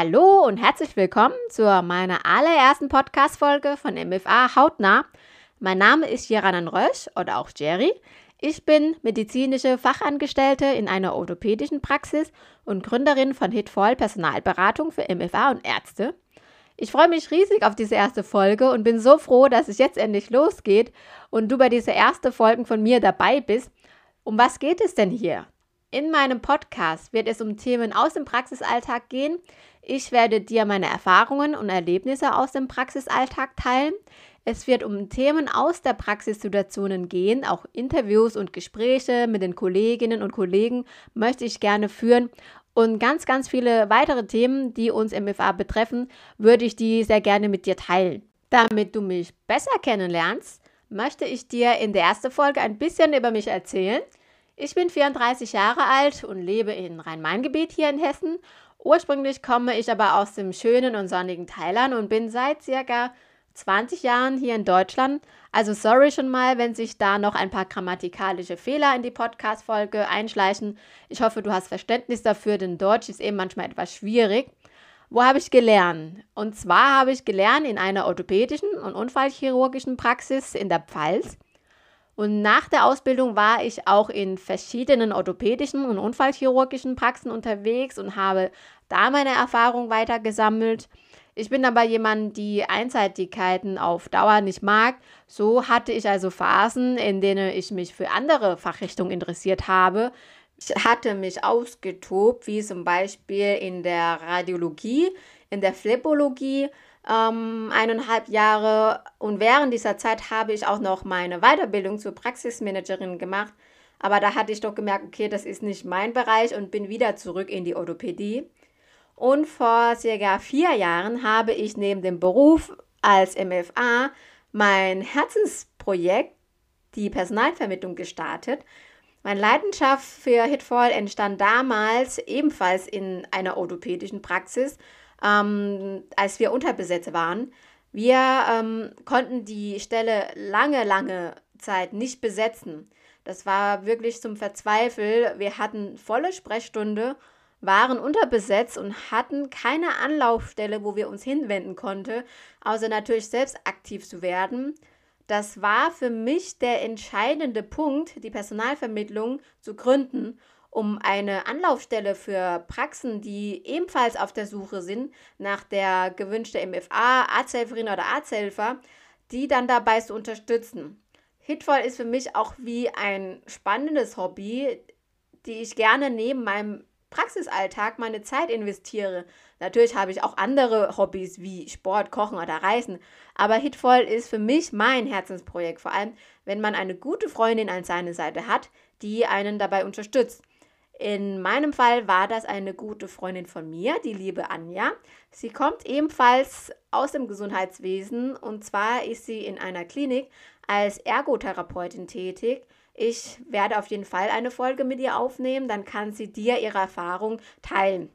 Hallo und herzlich willkommen zu meiner allerersten Podcast-Folge von MFA Hautnah. Mein Name ist Jeranan Rösch oder auch Jerry. Ich bin medizinische Fachangestellte in einer orthopädischen Praxis und Gründerin von Hitfall Personalberatung für MFA und Ärzte. Ich freue mich riesig auf diese erste Folge und bin so froh, dass es jetzt endlich losgeht und du bei dieser ersten Folge von mir dabei bist. Um was geht es denn hier? In meinem Podcast wird es um Themen aus dem Praxisalltag gehen. Ich werde dir meine Erfahrungen und Erlebnisse aus dem Praxisalltag teilen. Es wird um Themen aus der Praxissituationen gehen, auch Interviews und Gespräche mit den Kolleginnen und Kollegen möchte ich gerne führen und ganz, ganz viele weitere Themen, die uns MFA betreffen, würde ich die sehr gerne mit dir teilen. Damit du mich besser kennenlernst, möchte ich dir in der ersten Folge ein bisschen über mich erzählen. Ich bin 34 Jahre alt und lebe in Rhein-Main-Gebiet hier in Hessen. Ursprünglich komme ich aber aus dem schönen und sonnigen Thailand und bin seit circa 20 Jahren hier in Deutschland. Also sorry schon mal, wenn sich da noch ein paar grammatikalische Fehler in die Podcast-Folge einschleichen. Ich hoffe, du hast Verständnis dafür, denn Deutsch ist eben manchmal etwas schwierig. Wo habe ich gelernt? Und zwar habe ich gelernt in einer orthopädischen und unfallchirurgischen Praxis in der Pfalz. Und nach der Ausbildung war ich auch in verschiedenen orthopädischen und unfallchirurgischen Praxen unterwegs und habe da meine Erfahrung weiter gesammelt. Ich bin aber jemand, die Einseitigkeiten auf Dauer nicht mag. So hatte ich also Phasen, in denen ich mich für andere Fachrichtungen interessiert habe. Ich hatte mich ausgetobt, wie zum Beispiel in der Radiologie, in der Phlebologie, ähm, eineinhalb Jahre und während dieser Zeit habe ich auch noch meine Weiterbildung zur Praxismanagerin gemacht. Aber da hatte ich doch gemerkt, okay, das ist nicht mein Bereich und bin wieder zurück in die Orthopädie. Und vor circa vier Jahren habe ich neben dem Beruf als MFA mein Herzensprojekt, die Personalvermittlung, gestartet. Meine Leidenschaft für Hitfall entstand damals ebenfalls in einer orthopädischen Praxis ähm, als wir unterbesetzt waren. Wir ähm, konnten die Stelle lange, lange Zeit nicht besetzen. Das war wirklich zum Verzweifeln. Wir hatten volle Sprechstunde, waren unterbesetzt und hatten keine Anlaufstelle, wo wir uns hinwenden konnten, außer natürlich selbst aktiv zu werden. Das war für mich der entscheidende Punkt, die Personalvermittlung zu gründen um eine Anlaufstelle für Praxen, die ebenfalls auf der Suche sind nach der gewünschten MFA, Arzthelferin oder Arzthelfer, die dann dabei zu unterstützen. Hitvoll ist für mich auch wie ein spannendes Hobby, die ich gerne neben meinem Praxisalltag meine Zeit investiere. Natürlich habe ich auch andere Hobbys wie Sport, Kochen oder Reisen, aber Hitvoll ist für mich mein Herzensprojekt, vor allem wenn man eine gute Freundin an seiner Seite hat, die einen dabei unterstützt. In meinem Fall war das eine gute Freundin von mir, die liebe Anja. Sie kommt ebenfalls aus dem Gesundheitswesen und zwar ist sie in einer Klinik als Ergotherapeutin tätig. Ich werde auf jeden Fall eine Folge mit ihr aufnehmen, dann kann sie dir ihre Erfahrung teilen.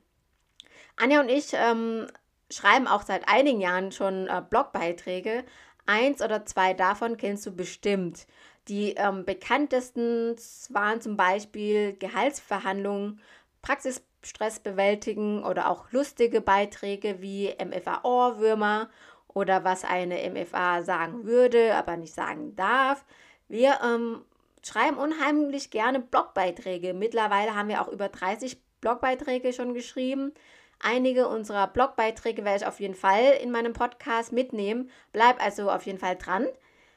Anja und ich ähm, schreiben auch seit einigen Jahren schon äh, Blogbeiträge. Eins oder zwei davon kennst du bestimmt. Die ähm, bekanntesten waren zum Beispiel Gehaltsverhandlungen, Praxisstress bewältigen oder auch lustige Beiträge wie MFA-Ohrwürmer oder was eine MFA sagen würde, aber nicht sagen darf. Wir ähm, schreiben unheimlich gerne Blogbeiträge. Mittlerweile haben wir auch über 30 Blogbeiträge schon geschrieben. Einige unserer Blogbeiträge werde ich auf jeden Fall in meinem Podcast mitnehmen. Bleib also auf jeden Fall dran.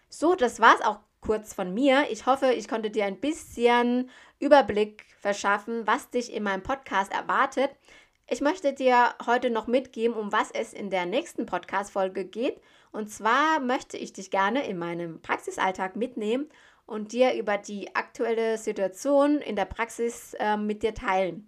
So, das war es auch kurz von mir. Ich hoffe, ich konnte dir ein bisschen Überblick verschaffen, was dich in meinem Podcast erwartet. Ich möchte dir heute noch mitgeben, um was es in der nächsten Podcast-Folge geht. Und zwar möchte ich dich gerne in meinem Praxisalltag mitnehmen und dir über die aktuelle Situation in der Praxis äh, mit dir teilen.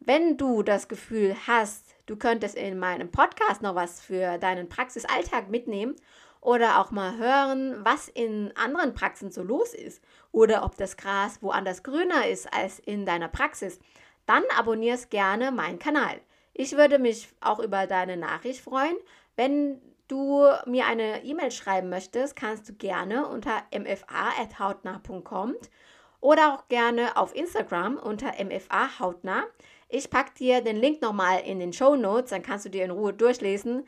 Wenn du das Gefühl hast, du könntest in meinem Podcast noch was für deinen Praxisalltag mitnehmen oder auch mal hören, was in anderen Praxen so los ist oder ob das Gras woanders grüner ist als in deiner Praxis, dann abonnierst gerne meinen Kanal. Ich würde mich auch über deine Nachricht freuen. Wenn du mir eine E-Mail schreiben möchtest, kannst du gerne unter mfa.hautnah.com oder auch gerne auf Instagram unter MFA Hautnah. Ich packe dir den Link nochmal in den Show Notes, dann kannst du dir in Ruhe durchlesen.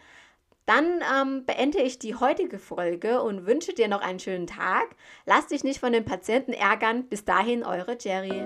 Dann ähm, beende ich die heutige Folge und wünsche dir noch einen schönen Tag. Lass dich nicht von den Patienten ärgern. Bis dahin, eure Jerry.